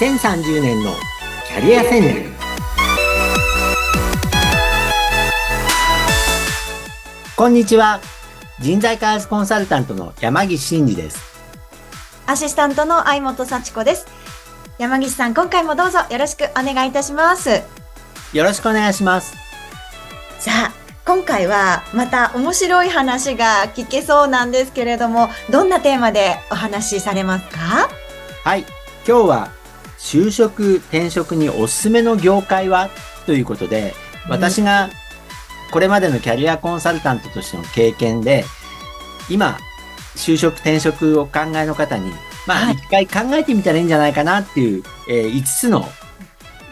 2030年のキャリア戦略。こんにちは。人材開発コンサルタントの山岸真嗣です。アシスタントの相本幸子です。山岸さん今回もどうぞよろしくお願いいたします。よろしくお願いします。さあ今回はまた面白い話が聞けそうなんですけれどもどんなテーマでお話しされますか？はい。今日は就職転職におすすめの業界は？ということで私がこれまでのキャリアコンサルタントとしての経験で今就職転職を考えの方にまあ一回考えてみたらいいんじゃないかなっていう、えー、5つの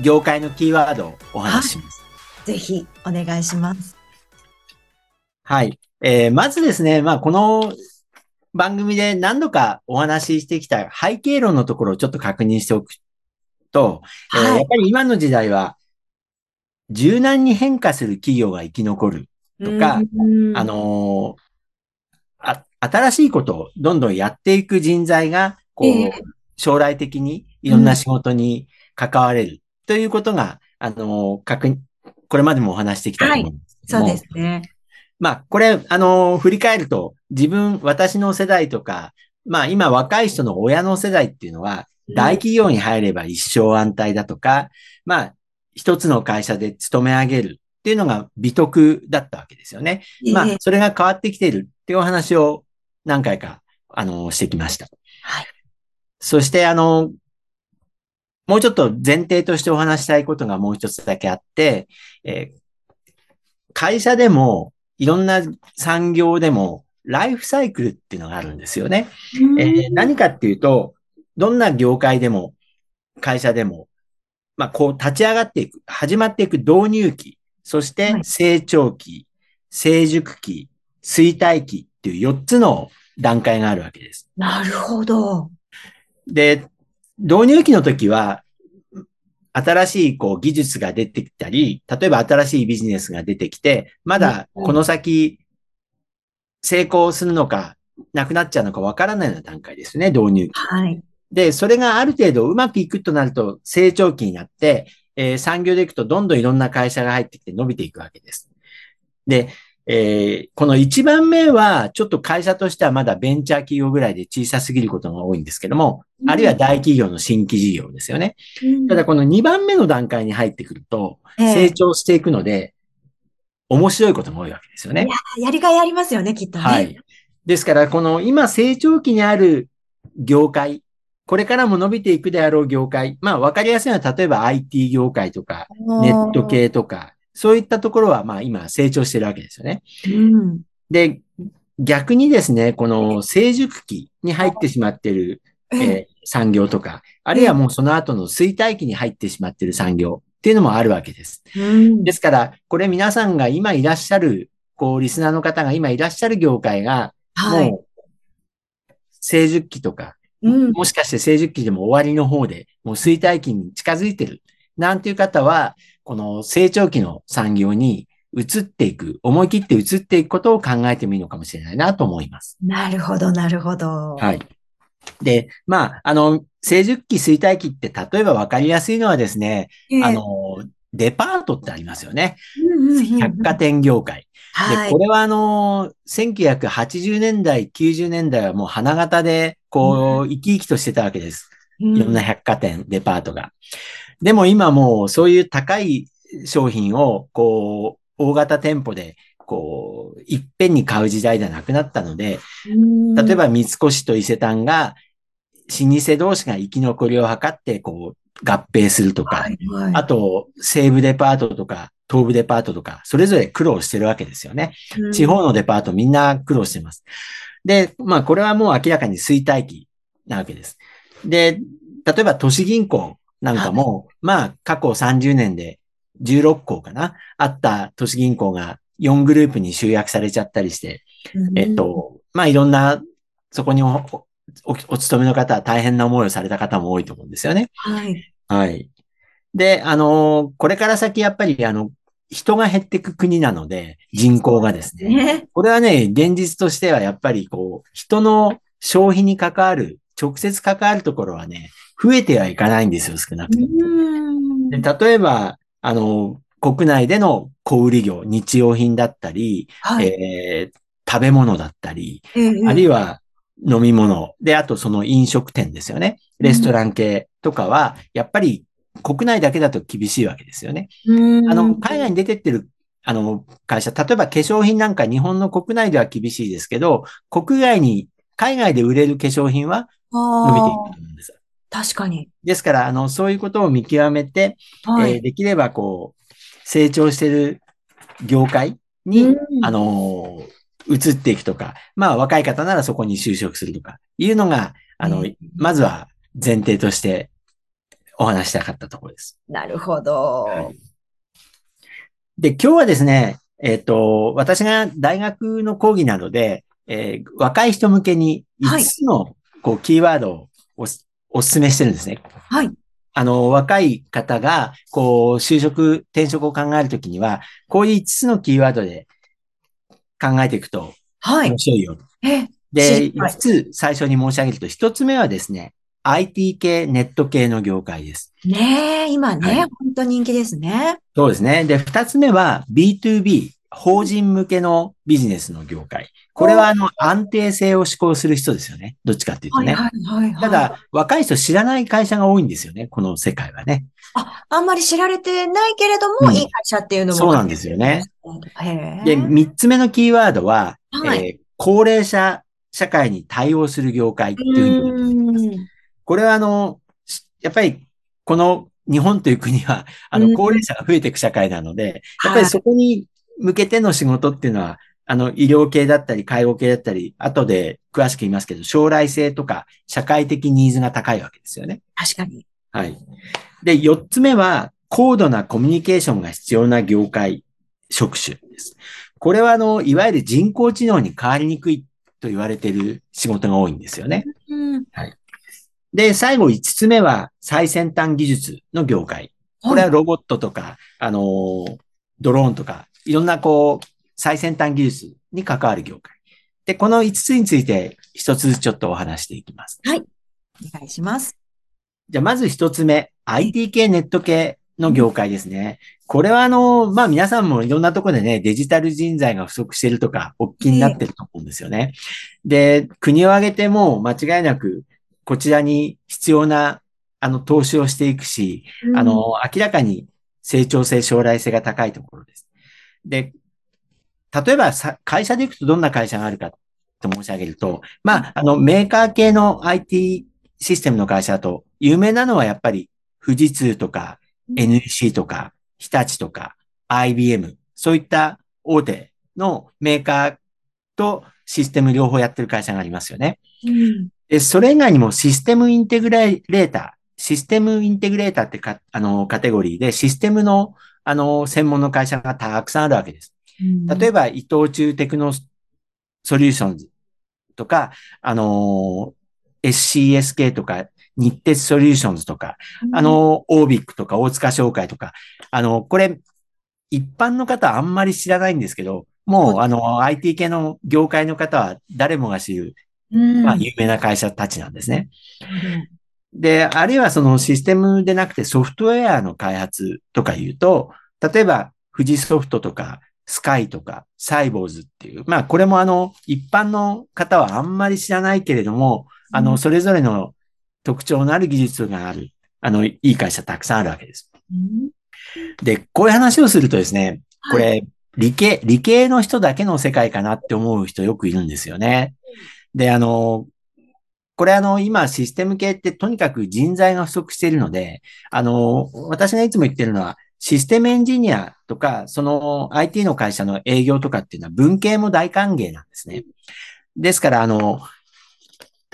業界のキーワードをお話しします。ぜひお願いします。はい。えー、まずですね、まあ、この番組で何度かお話ししてきた背景論のところをちょっと確認しておくと、はい、えー、やっぱり今の時代は柔軟に変化する企業が生き残るとか、あのー、あ、新しいことをどんどんやっていく人材が、こう、えー、将来的にいろんな仕事に関われるということが、あのー、確認、これまでもお話してきたと思うんですけども、はい、そうですね。まあ、これ、あの、振り返ると、自分、私の世代とか、まあ、今若い人の親の世代っていうのは、大企業に入れば一生安泰だとか、まあ、一つの会社で勤め上げるっていうのが美徳だったわけですよね。まあ、それが変わってきているっていうお話を何回か、あの、してきました。はい。そして、あの、もうちょっと前提としてお話したいことがもう一つだけあって、えー、会社でもいろんな産業でも、ライフサイクルっていうのがあるんですよね。えー、何かっていうと、どんな業界でも、会社でも、まあ、こう立ち上がっていく、始まっていく導入期、そして成長期、成熟期、衰退期っていう4つの段階があるわけです。なるほど。で、導入期の時は、新しいこう技術が出てきたり、例えば新しいビジネスが出てきて、まだこの先成功するのか、なくなっちゃうのかわからないような段階ですね、導入期。はい。で、それがある程度うまくいくとなると成長期になって、えー、産業でいくとどんどんいろんな会社が入ってきて伸びていくわけです。で、えー、この1番目は、ちょっと会社としてはまだベンチャー企業ぐらいで小さすぎることが多いんですけども、うん、あるいは大企業の新規事業ですよね。うん、ただこの2番目の段階に入ってくると、成長していくので、面白いことが多いわけですよね。や、やりがいありますよね、きっとね。はい。ですから、この今成長期にある業界、これからも伸びていくであろう業界、まあわかりやすいのは、例えば IT 業界とか、ネット系とか、そういったところは、まあ今成長してるわけですよね。うん、で、逆にですね、この成熟期に入ってしまっている、えー、産業とか、あるいはもうその後の衰退期に入ってしまっている産業っていうのもあるわけです。うん、ですから、これ皆さんが今いらっしゃる、こう、リスナーの方が今いらっしゃる業界が、もう、成熟期とか、もしかして成熟期でも終わりの方で、もう衰退期に近づいてる、なんていう方は、この成長期の産業に移っていく、思い切って移っていくことを考えてもいいのかもしれないなと思います。なるほど、なるほど。はい。で、まあ、あの、成熟期、衰退期って、例えば分かりやすいのはですね、えー、あの、デパートってありますよね。百貨店業界。で、これはあの、1980年代、90年代はもう花形で、こう、生き生きとしてたわけです。いろんな百貨店、デパートが。でも今もうそういう高い商品を、こう、大型店舗で、こう、いっぺんに買う時代ではなくなったので、例えば三越と伊勢丹が、老舗同士が生き残りを図って、こう、合併するとか、はいはい、あと、西部デパートとか、東部デパートとか、それぞれ苦労してるわけですよね。地方のデパートみんな苦労してます。で、まあ、これはもう明らかに衰退期なわけです。で、例えば都市銀行なんかも、まあ、過去30年で16校かなあった都市銀行が4グループに集約されちゃったりして、えっと、まあ、いろんな、そこにおおお勤めの方は大変な思いをされた方も多いと思うんですよね。はい。はい。で、あの、これから先やっぱり、あの、人が減っていく国なので、人口がですね。これはね、現実としてはやっぱりこう、人の消費に関わる、直接関わるところはね、増えてはいかないんですよ、少なくとも。で例えば、あの、国内での小売業、日用品だったり、はい、えー、食べ物だったり、あるいは飲み物、で、あとその飲食店ですよね。レストラン系とかは、やっぱり国内だけだと厳しいわけですよね。あの、海外に出てってるあの、会社、例えば化粧品なんか日本の国内では厳しいですけど、国外に、海外で売れる化粧品は伸びていくと思うんです。確かに。ですから、あの、そういうことを見極めて、はい、えー、できればこう、成長している業界に、あの、移っていくとか、まあ若い方ならそこに就職するとか、いうのが、あの、まずは前提としてお話したかったところです。なるほど。はいで、今日はですね、えっ、ー、と、私が大学の講義などで、えー、若い人向けに5つの、こう、キーワードをおお勧めしてるんですね。はい。あの、若い方が、こう、就職、転職を考えるときには、こういう5つのキーワードで考えていくと、はい。面白いよ。えで、5つ最初に申し上げると、1つ目はですね、IT 系、ネット系の業界です。ねえ、今ね、はい、本当人気ですね。そうですね。で、二つ目は B2B、法人向けのビジネスの業界。これはあの安定性を志向する人ですよね。どっちかっていうとね。はいはいはいはい、ただ、若い人知らない会社が多いんですよね。この世界はね。あ、あんまり知られてないけれども、うん、いい会社っていうのも。そうなんですよね。で、三つ目のキーワードは、はい、えー、高齢者社会に対応する業界っていうこれはあの、やっぱりこの日本という国は、あの、高齢者が増えていく社会なので、やっぱりそこに向けての仕事っていうのは、あの、医療系だったり、介護系だったり、後で詳しく言いますけど、将来性とか、社会的ニーズが高いわけですよね。確かに。はい。で、四つ目は、高度なコミュニケーションが必要な業界、職種です。これは、あの、いわゆる人工知能に変わりにくいと言われている仕事が多いんですよね。うん、はい。で、最後5つ目は最先端技術の業界。これはロボットとか、あのドローンとか、いろんなこう、最先端技術に関わる業界。で、この5つについて一つずつちょっとお話していきます。はい。お願いします。じゃあ、まず一つ目、IT 系、ネット系の業界ですね。これはあの、まあ皆さんもいろんなところでね、デジタル人材が不足しているとか、おっきになってると思うんですよね。で、国を挙げても間違いなく、こちらに必要な、あの、投資をしていくし、うん、あの、明らかに成長性、将来性が高いところです。で、例えば会社で行くとどんな会社があるかと申し上げると、まあ、あの、メーカー系の IT システムの会社だと、有名なのはやっぱり富士通とか NEC とか日立とか IBM、そういった大手のメーカーとシステム両方やってる会社がありますよね。うん、で、それ以外にもシステムインテグレーター、システムインテグレーターってか、あの、カテゴリーでシステムの、あの、専門の会社がたくさんあるわけです。例えば、伊藤忠テクノソリューションズとか、あの、SCSK とか、日鉄ソリューションズとか、あの、オービックとか大塚商会とか、あの、これ、一般の方はあんまり知らないんですけど、もう、あの、IT 系の業界の方は誰もが知るまあ、有名な会社たちなんですね。で、あるいはそのシステムでなくてソフトウェアの開発とか言うと、例えば富士ソフトとかスカイとかサイボウズっていう、まあこれもあの一般の方はあんまり知らないけれども、あのそれぞれの特徴のある技術がある、あのいい会社たくさんあるわけです。で、こういう話をするとですね、これ理系、理系の人だけの世界かなって思う人よくいるんですよね。で、あの、これあの、今システム系ってとにかく人材が不足しているので、あの、私がいつも言ってるのは、システムエンジニアとか、その IT の会社の営業とかっていうのは文系も大歓迎なんですね。ですから、あの、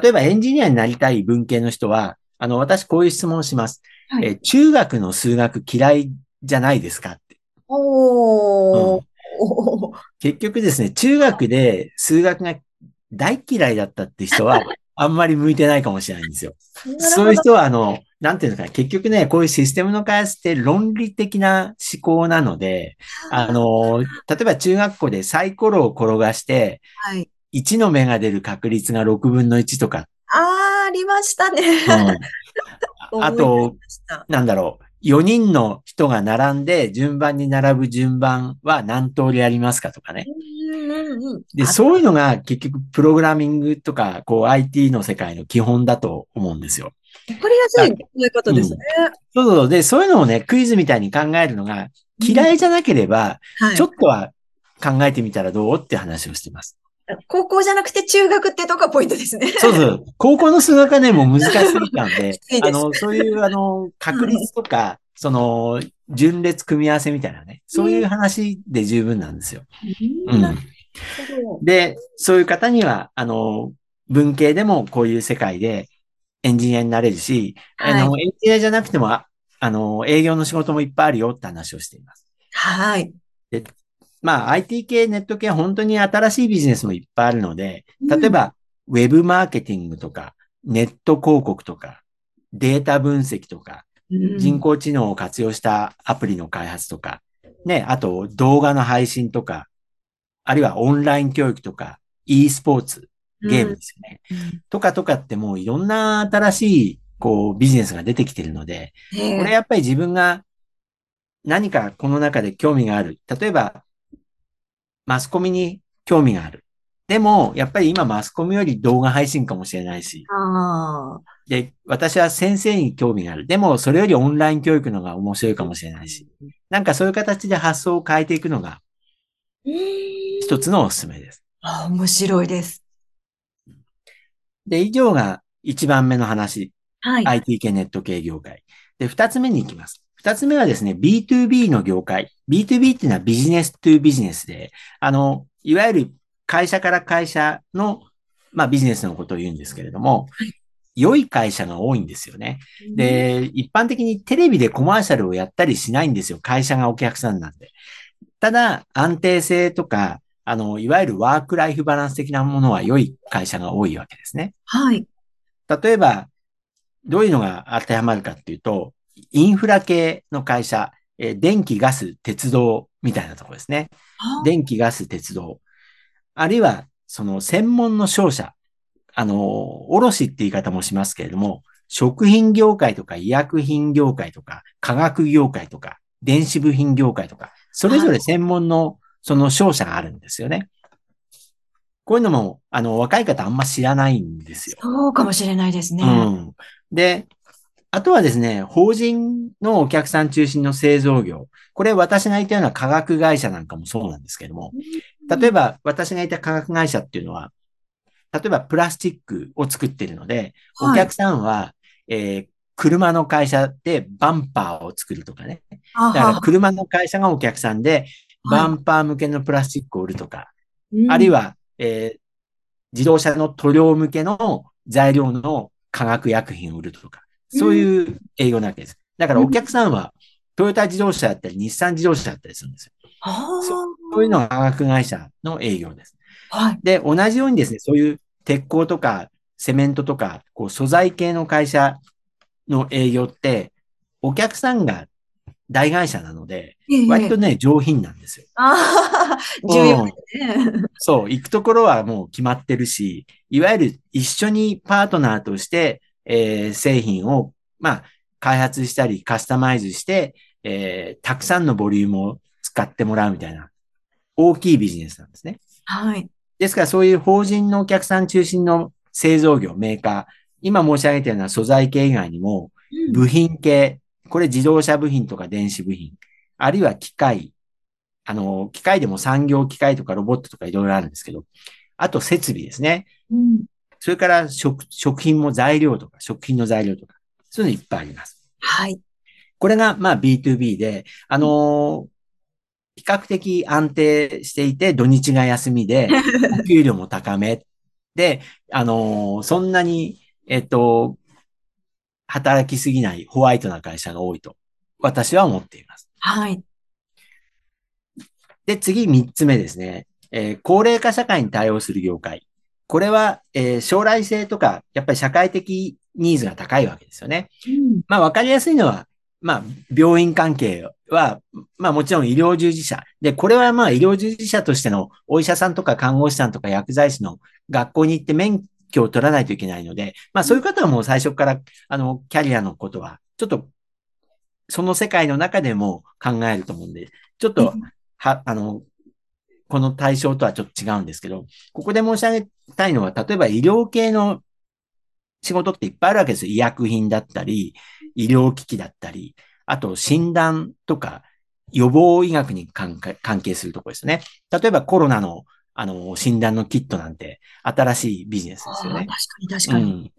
例えばエンジニアになりたい文系の人は、あの、私こういう質問をします。はい、え中学の数学嫌いじゃないですかって。おー、うん、結局ですね、中学で数学が大嫌いだったって人は、あんまり向いてないかもしれないんですよ。そういう人は、あの、なんていうのかな、結局ね、こういうシステムの開発って論理的な思考なので、あの、例えば中学校でサイコロを転がして、はい、1の目が出る確率が6分の1とか。ああ、ありましたね。あと、なんだろう。4人の人が並んで順番に並ぶ順番は何通りありますかとかね。で、そういうのが結局プログラミングとか、こう IT の世界の基本だと思うんですよ。わかりやすい考え方ですね、うん、そうそう。で、そういうのをね、クイズみたいに考えるのが嫌いじゃなければ、ちょっとは考えてみたらどうって話をしてます。高校じゃなくて中学ってとこがポイントですね。そうそう。高校の数学はね、もう難しすぎたんで、あの、そういう、あの、確率とか、その、順列組み合わせみたいなね、そういう話で十分なんですよ。うん。で、そういう方には、あの、文系でもこういう世界でエンジニアになれるし、はい、あの、エンジニアじゃなくても、あの、営業の仕事もいっぱいあるよって話をしています。はい。で、まあ、IT 系、ネット系は本当に新しいビジネスもいっぱいあるので、例えば、ウェブマーケティングとか、ネット広告とか、データ分析とか、人工知能を活用したアプリの開発とか、ね、あと動画の配信とか、あるいはオンライン教育とか、e スポーツ、ゲームですよね。うん、とかとかってもういろんな新しい、こう、ビジネスが出てきてるので、これやっぱり自分が何かこの中で興味がある。例えば、マスコミに興味がある。でも、やっぱり今マスコミより動画配信かもしれないし。で、私は先生に興味がある。でも、それよりオンライン教育のが面白いかもしれないし。なんかそういう形で発想を変えていくのが、一つのおすすめです。あ面白いです。で、以上が一番目の話。はい。IT 系ネット系業界。で、二つ目に行きます。二つ目はですね、B2B の業界。B2B っていうのはビジネストゥビジネスで、あの、いわゆる会社から会社の、まあビジネスのことを言うんですけれども、良い会社が多いんですよね。で、一般的にテレビでコマーシャルをやったりしないんですよ。会社がお客さんなんで。ただ、安定性とか、あの、いわゆるワークライフバランス的なものは良い会社が多いわけですね。はい。例えば、どういうのが当てはまるかっていうと、インフラ系の会社、えー、電気、ガス、鉄道みたいなところですね。電気、ガス、鉄道。あるいは、その専門の商社。あの、卸って言い方もしますけれども、食品業界とか医薬品業界とか化学業界とか電子部品業界とか、それぞれ専門のその商社があるんですよね。こういうのも、あの、若い方あんま知らないんですよ。そうかもしれないですね。うん。で、あとはですね、法人のお客さん中心の製造業。これ私がいたような化学会社なんかもそうなんですけども、例えば私がいた化学会社っていうのは、例えばプラスチックを作っているので、お客さんは、はい、えー、車の会社でバンパーを作るとかね。だから車の会社がお客さんで、バンパー向けのプラスチックを売るとか、はい、あるいは、えー、自動車の塗料向けの材料の化学薬品を売るとか、そういう営業なわけです。だからお客さんは、トヨタ自動車だったり、日産自動車だったりするんですよ。そういうのが化学会社の営業です。はい。で、同じようにですね、そういう鉄鋼とかセメントとか、こう素材系の会社の営業って、お客さんが大会社なので、割とね、上品なんですよ。ああ、重要ね、そう、行くところはもう決まってるし、いわゆる一緒にパートナーとして、えー、製品を、まあ、開発したりカスタマイズして、えー、たくさんのボリュームを使ってもらうみたいな、大きいビジネスなんですね。はい。ですから、そういう法人のお客さん中心の製造業、メーカー、今申し上げたような素材系以外にも、部品系、これ自動車部品とか電子部品、あるいは機械、あの、機械でも産業機械とかロボットとかいろいろあるんですけど、あと設備ですね。うん、それから食、食品も材料とか、食品の材料とか、そういうのいっぱいあります。はい。これが、まあ B2B で、あのー、比較的安定していて、土日が休みで、お給料も高め。で、あのー、そんなに、えっと、働きすぎないホワイトな会社が多いと、私は思っています。はい。で、次、三つ目ですね。えー、高齢化社会に対応する業界。これは、えー、将来性とか、やっぱり社会的ニーズが高いわけですよね。うん、まあ、わかりやすいのは、まあ、病院関係は、まあもちろん医療従事者。で、これはまあ医療従事者としてのお医者さんとか看護師さんとか薬剤師の学校に行って免許を取らないといけないので、まあそういう方はもう最初から、あの、キャリアのことは、ちょっと、その世界の中でも考えると思うんで、ちょっと、は、あの、この対象とはちょっと違うんですけど、ここで申し上げたいのは、例えば医療系の仕事っていっぱいあるわけですよ。医薬品だったり、医療機器だったり、あと診断とか予防医学に関係するところですね。例えばコロナのあの、診断のキットなんて新しいビジネスですよね。確かに確かに。うん。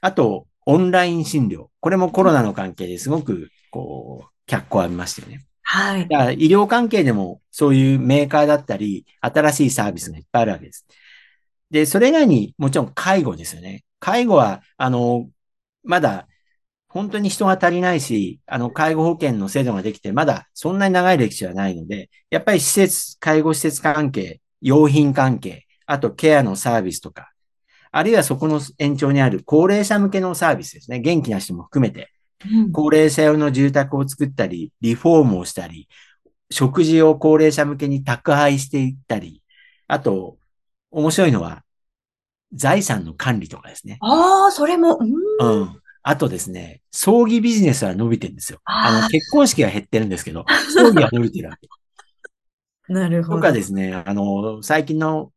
あと、オンライン診療。これもコロナの関係ですごく、こう、脚光を浴びましたよね。はい。だから医療関係でもそういうメーカーだったり、新しいサービスがいっぱいあるわけです。で、それ以外にもちろん介護ですよね。介護は、あの、まだ本当に人が足りないし、あの、介護保険の制度ができて、まだそんなに長い歴史はないので、やっぱり施設、介護施設関係、用品関係、あとケアのサービスとか、あるいはそこの延長にある高齢者向けのサービスですね。元気な人も含めて、高齢者用の住宅を作ったり、リフォームをしたり、食事を高齢者向けに宅配していったり、あと、面白いのは、財産の管理とかですね。ああ、それも、うん。うん。あとですね、葬儀ビジネスは伸びてるんですよ。あの、結婚式は減ってるんですけど、葬儀は伸びてるわけ。なるほど。とかですね、あの、最近の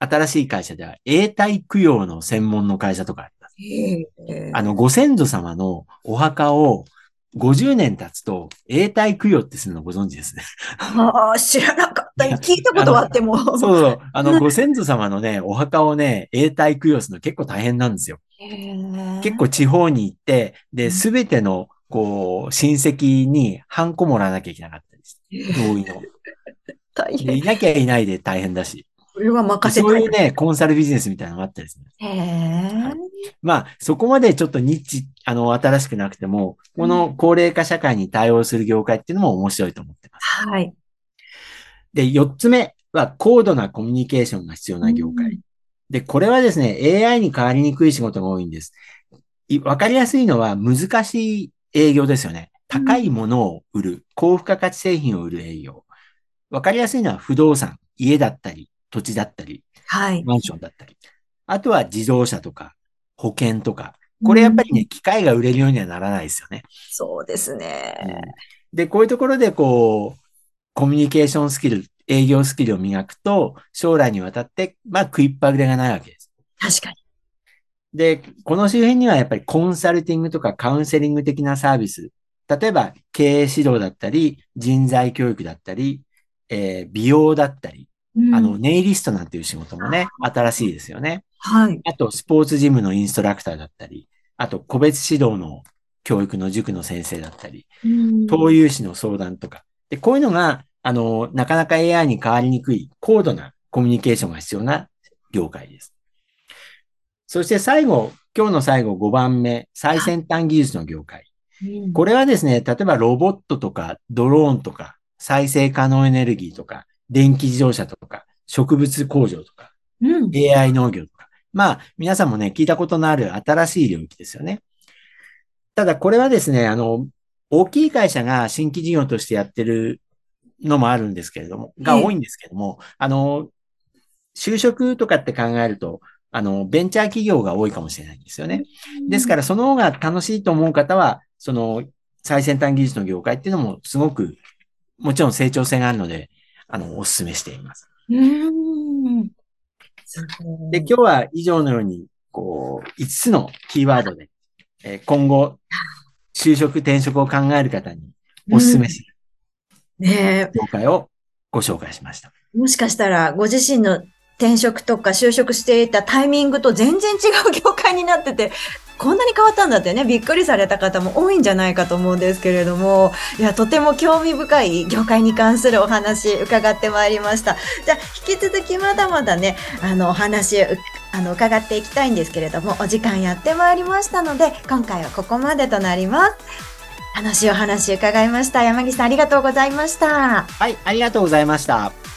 新しい会社では、永代供養の専門の会社とかあります。あの、ご先祖様のお墓を50年経つと、永代供養ってするのご存知ですね。ああ、知らなかった。聞いたことはあっても。そうそう。あの、ご先祖様のね、お墓をね、永代供養するの結構大変なんですよ。結構地方に行って、で、すべての、こう、親戚にハンコもらわなきゃいけなかったです。同意の。大変。いなきゃいないで大変だし。それは任せ。そういうね、コンサルビジネスみたいなのがあったりする。へえ、はい。まあ、そこまでちょっとニッチ、あの、新しくなくても、この高齢化社会に対応する業界っていうのも面白いと思ってます。はい。で、四つ目は高度なコミュニケーションが必要な業界。うん、で、これはですね、AI に変わりにくい仕事が多いんです。わかりやすいのは難しい営業ですよね。高いものを売る、高付加価値製品を売る営業。わかりやすいのは不動産、家だったり、土地だったり、はい。マンションだったり。あとは自動車とか、保険とか。これやっぱりね、機械が売れるようにはならないですよね。そうですね、うん。で、こういうところでこう、コミュニケーションスキル、営業スキルを磨くと、将来にわたって、まあ、食いっぱぐれがないわけです。確かに。で、この周辺にはやっぱりコンサルティングとかカウンセリング的なサービス。例えば、経営指導だったり、人材教育だったり、えー、美容だったり、うん、あの、ネイリストなんていう仕事もね、新しいですよね。はい。あと、スポーツジムのインストラクターだったり、あと、個別指導の教育の塾の先生だったり、投融資の相談とか。で、こういうのが、あの、なかなか AI に変わりにくい高度なコミュニケーションが必要な業界です。そして最後、今日の最後5番目、最先端技術の業界。これはですね、例えばロボットとかドローンとか再生可能エネルギーとか電気自動車とか、植物工場とか、うん、AI 農業とか。まあ、皆さんもね、聞いたことのある新しい領域ですよね。ただ、これはですね、あの、大きい会社が新規事業としてやってるのもあるんですけれども、が多いんですけれども、あの、就職とかって考えると、あの、ベンチャー企業が多いかもしれないんですよね。ですから、その方が楽しいと思う方は、その、最先端技術の業界っていうのもすごく、もちろん成長性があるので、あの、お勧めしています。うんで、今日は以上のように、こう、5つのキーワードで、えー、今後、就職、転職を考える方にお勧めする、ね業界をご紹介しました。もしかしたら、ご自身の転職とか就職していたタイミングと全然違う業界になってて、こんなに変わったんだってね、びっくりされた方も多いんじゃないかと思うんですけれども、いや、とても興味深い業界に関するお話伺ってまいりました。じゃあ、引き続きまだまだね、あの、お話、あの、伺っていきたいんですけれども、お時間やってまいりましたので、今回はここまでとなります。楽しいお話伺いました。山岸さんありがとうございました。はい、ありがとうございました。